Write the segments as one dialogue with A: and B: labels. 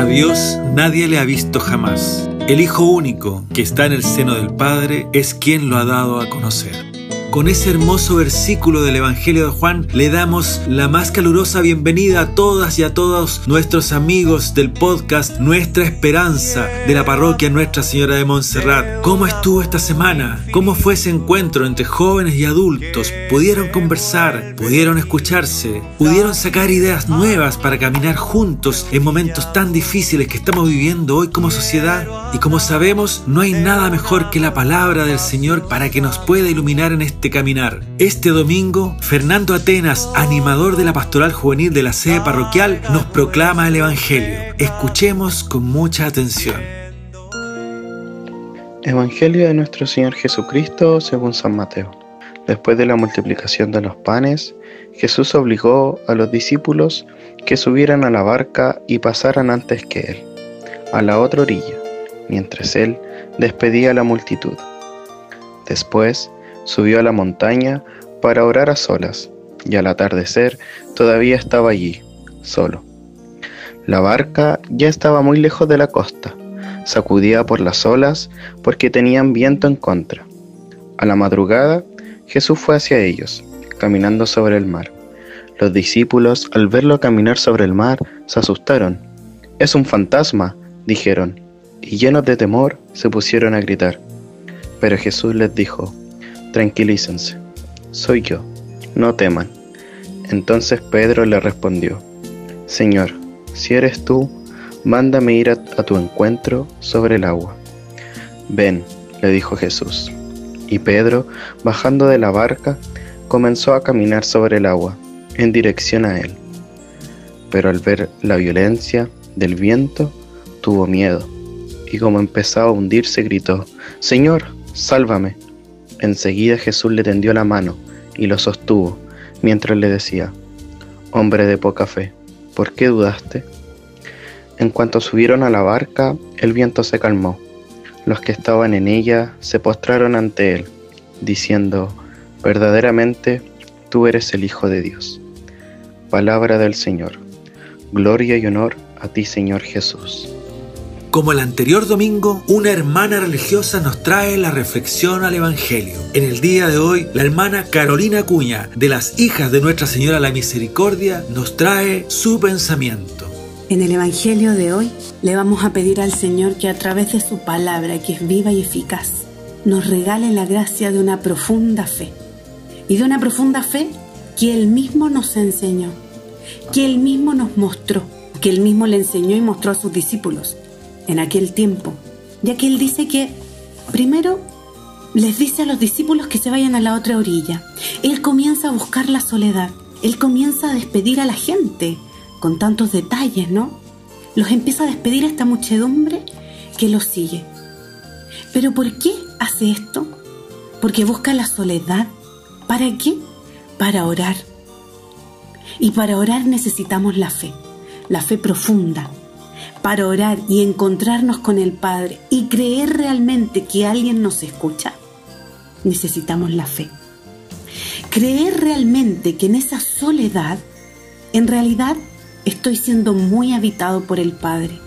A: A Dios nadie le ha visto jamás. El Hijo único que está en el seno del Padre es quien lo ha dado a conocer. Con ese hermoso versículo del Evangelio de Juan le damos la más calurosa bienvenida a todas y a todos nuestros amigos del podcast Nuestra Esperanza de la parroquia Nuestra Señora de Montserrat. ¿Cómo estuvo esta semana? ¿Cómo fue ese encuentro entre jóvenes y adultos? ¿Pudieron conversar? ¿Pudieron escucharse? ¿Pudieron sacar ideas nuevas para caminar juntos en momentos tan difíciles que estamos viviendo hoy como sociedad? Y como sabemos, no hay nada mejor que la palabra del Señor para que nos pueda iluminar en este este. Este domingo, Fernando Atenas, animador de la pastoral juvenil de la sede parroquial, nos proclama el Evangelio. Escuchemos con mucha atención.
B: Evangelio de nuestro Señor Jesucristo según San Mateo. Después de la multiplicación de los panes, Jesús obligó a los discípulos que subieran a la barca y pasaran antes que él, a la otra orilla, mientras él despedía a la multitud. Después subió a la montaña para orar a solas, y al atardecer todavía estaba allí, solo. La barca ya estaba muy lejos de la costa, sacudida por las olas porque tenían viento en contra. A la madrugada, Jesús fue hacia ellos, caminando sobre el mar. Los discípulos, al verlo caminar sobre el mar, se asustaron. Es un fantasma, dijeron, y llenos de temor se pusieron a gritar. Pero Jesús les dijo, Tranquilícense, soy yo, no teman. Entonces Pedro le respondió, Señor, si eres tú, mándame ir a, tu encuentro sobre el agua. Ven, le dijo Jesús. Y Pedro, bajando de la barca, comenzó a caminar sobre el agua, en dirección a él. Pero al ver la violencia del viento, tuvo miedo, y como empezaba a hundirse, gritó, Señor, sálvame. Enseguida Jesús le tendió la mano y lo sostuvo, mientras le decía, Hombre de poca fe, ¿por qué dudaste? En cuanto subieron a la barca, el viento se calmó. Los que estaban en ella se postraron ante él, diciendo, Verdaderamente, tú eres el Hijo de Dios. Palabra del Señor. Gloria y honor a ti, Señor Jesús.
A: Como el anterior domingo, una hermana religiosa nos trae la reflexión al Evangelio. En el día de hoy, la hermana Carolina Cuña, de las hijas de Nuestra Señora la Misericordia, nos trae su pensamiento.
C: En el Evangelio de hoy, le vamos a pedir al Señor que a través de su palabra, que es viva y eficaz, nos regale la gracia de una profunda fe. Y de una profunda fe que Él mismo nos enseñó, que Él mismo nos mostró, que Él mismo le enseñó y mostró a sus discípulos en aquel tiempo, ya que él dice que primero les dice a los discípulos que se vayan a la otra orilla. Él comienza a buscar la soledad, él comienza a despedir a la gente con tantos detalles, ¿no? Los empieza a despedir a esta muchedumbre que lo sigue. Pero ¿por qué hace esto? Porque busca la soledad. ¿Para qué? Para orar. Y para orar necesitamos la fe, la fe profunda, para orar y encontrarnos con el Padre y creer realmente que alguien nos escucha, necesitamos la fe. Creer realmente que en esa soledad, en realidad estoy siendo muy habitado por el Padre.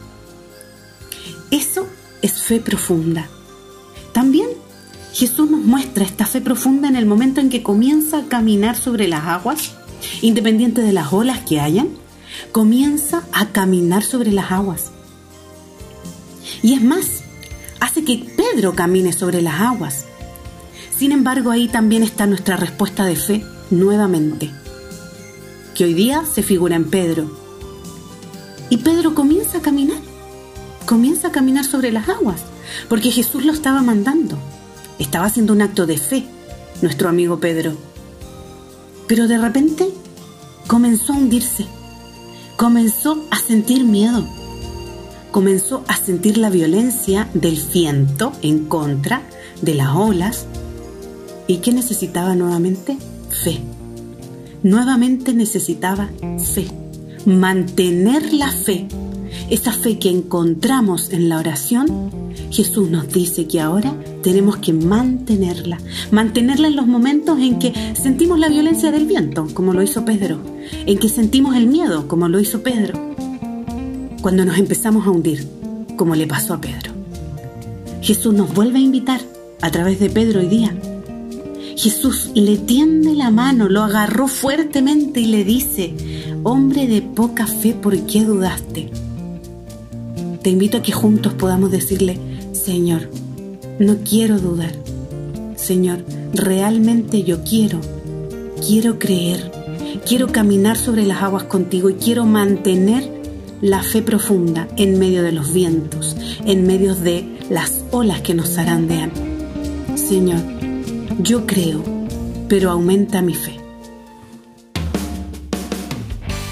C: Eso es fe profunda. También Jesús nos muestra esta fe profunda en el momento en que comienza a caminar sobre las aguas, independiente de las olas que hayan, comienza a caminar sobre las aguas. Y es más, hace que Pedro camine sobre las aguas. Sin embargo, ahí también está nuestra respuesta de fe nuevamente, que hoy día se figura en Pedro. Y Pedro comienza a caminar, comienza a caminar sobre las aguas, porque Jesús lo estaba mandando. Estaba haciendo un acto de fe, nuestro amigo Pedro. Pero de repente comenzó a hundirse comenzó a sentir miedo, comenzó a sentir la violencia del viento en contra de las olas. ¿Y qué necesitaba nuevamente? Fe. Nuevamente necesitaba fe. Mantener la fe. Esa fe que encontramos en la oración, Jesús nos dice que ahora tenemos que mantenerla. Mantenerla en los momentos en que sentimos la violencia del viento, como lo hizo Pedro en que sentimos el miedo, como lo hizo Pedro. cuando nos empezamos a hundir, como le pasó a Pedro. Jesús nos vuelve a invitar a través de Pedro hoy día. Jesús le tiende la mano, lo agarró fuertemente y le dice, hombre de poca fe, ¿por qué dudaste? Te invito a que juntos podamos decirle, Señor, no quiero dudar. Señor, realmente yo quiero, quiero creer, quiero caminar sobre las aguas contigo y quiero mantener la fe profunda en medio de los vientos, en medio de las olas que nos zarandean. Señor, yo creo, pero aumenta mi fe.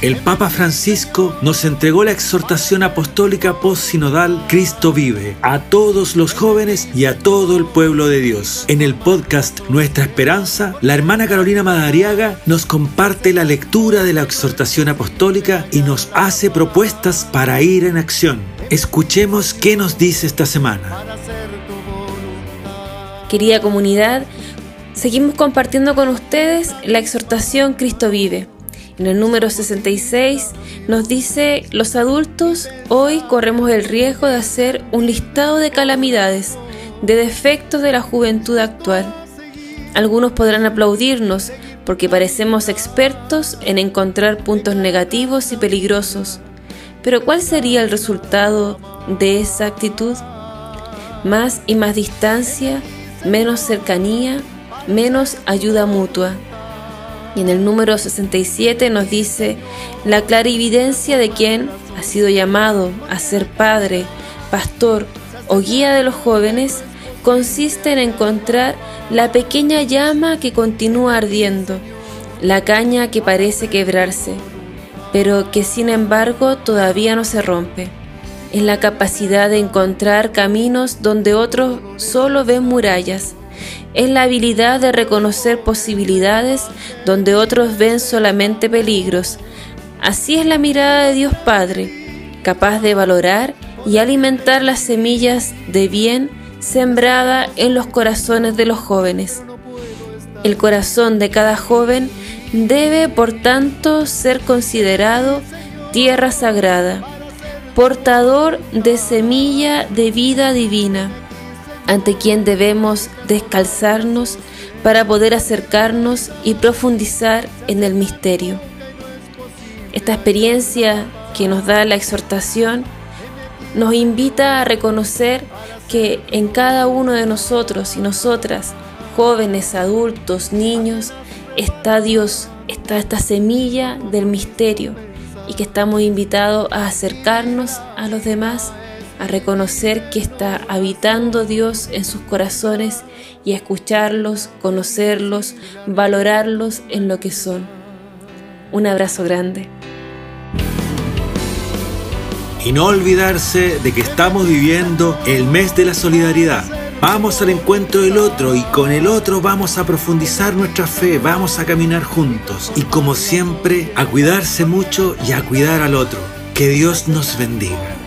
A: El Papa Francisco nos entregó la exhortación apostólica post-sinodal Cristo vive a todos los jóvenes y a todo el pueblo de Dios. En el podcast Nuestra Esperanza, la hermana Carolina Madariaga nos comparte la lectura de la exhortación apostólica y nos hace propuestas para ir en acción. Escuchemos qué nos dice esta semana.
D: Querida comunidad, seguimos compartiendo con ustedes la exhortación Cristo vive en el número 66 nos dice, los adultos hoy corremos el riesgo de hacer un listado de calamidades, de defectos de la juventud actual. Algunos podrán aplaudirnos porque parecemos expertos en encontrar puntos negativos y peligrosos. Pero ¿cuál sería el resultado de esa actitud? Más y más distancia, menos cercanía, menos ayuda mutua. Y en el número 67 nos dice la clarividencia de quien ha sido llamado a ser padre, pastor o guía de los jóvenes consiste en encontrar la pequeña llama que continúa ardiendo, la caña que parece quebrarse, pero que sin embargo todavía no se rompe. Es la capacidad de encontrar caminos donde otros solo ven murallas es la habilidad de reconocer posibilidades donde otros ven solamente peligros. Así es la mirada de Dios Padre, capaz de valorar y alimentar las semillas de bien sembrada en los corazones de los jóvenes. El corazón de cada joven debe, por tanto, ser considerado tierra sagrada, portador de semilla de vida divina ante quien debemos descalzarnos para poder acercarnos y profundizar en el misterio. Esta experiencia que nos da la exhortación nos invita a reconocer que en cada uno de nosotros y nosotras, jóvenes, adultos, niños, está Dios, está esta semilla del misterio y que estamos invitados a acercarnos a los demás a reconocer que está habitando Dios en sus corazones y a escucharlos, conocerlos, valorarlos en lo que son. Un abrazo grande.
A: Y no olvidarse de que estamos viviendo el mes de la solidaridad. Vamos al encuentro del otro y con el otro vamos a profundizar nuestra fe, vamos a caminar juntos y como siempre a cuidarse mucho y a cuidar al otro. Que Dios nos bendiga.